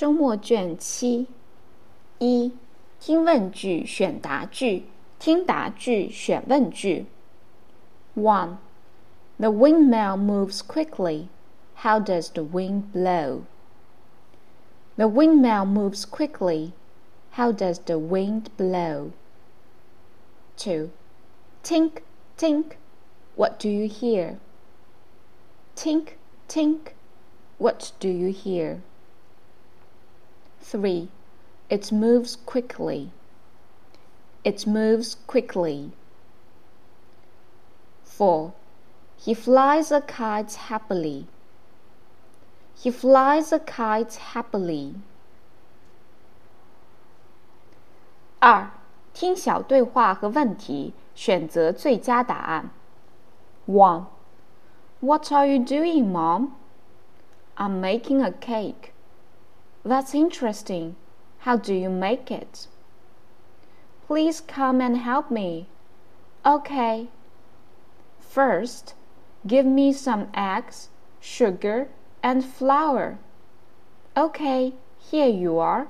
周末卷七一听问句选答句，听答句选问句。One The windmill moves quickly. How does the wind blow? The windmill moves quickly. How does the wind blow? 2. Tink, tink. What do you hear? Tink, tink. What do you hear? 3. It moves quickly. It moves quickly. 4. He flies a kite happily. He flies a kite happily. 二，听小对话和问题，选择最佳答案。One. What are you doing, Mom? I'm making a cake. That's interesting. How do you make it? Please come and help me. Okay. First, give me some eggs, sugar, and flour. Okay, here you are.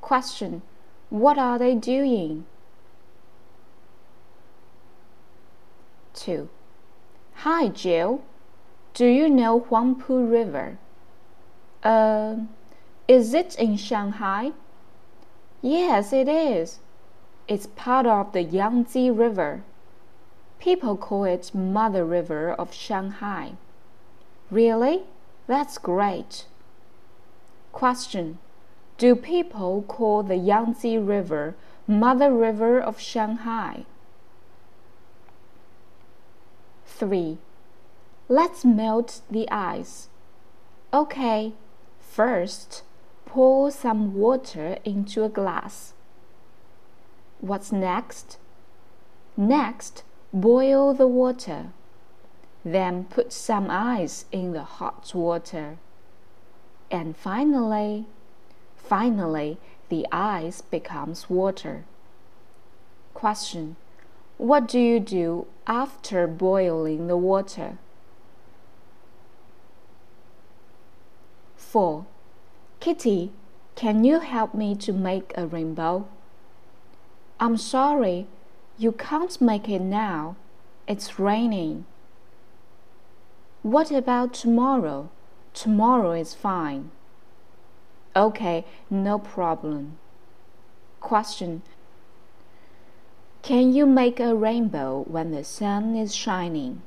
Question What are they doing? 2. Hi, Jill. Do you know Huangpu River? Uh, is it in Shanghai? Yes, it is. It's part of the Yangtze River. People call it Mother River of Shanghai. Really? That's great. Question Do people call the Yangtze River Mother River of Shanghai? 3. Let's melt the ice. Okay, first pour some water into a glass. What's next? Next, boil the water. Then put some ice in the hot water. And finally, finally, the ice becomes water. Question What do you do after boiling the water? 4. Kitty, can you help me to make a rainbow? I'm sorry, you can't make it now. It's raining. What about tomorrow? Tomorrow is fine. Okay, no problem. Question Can you make a rainbow when the sun is shining?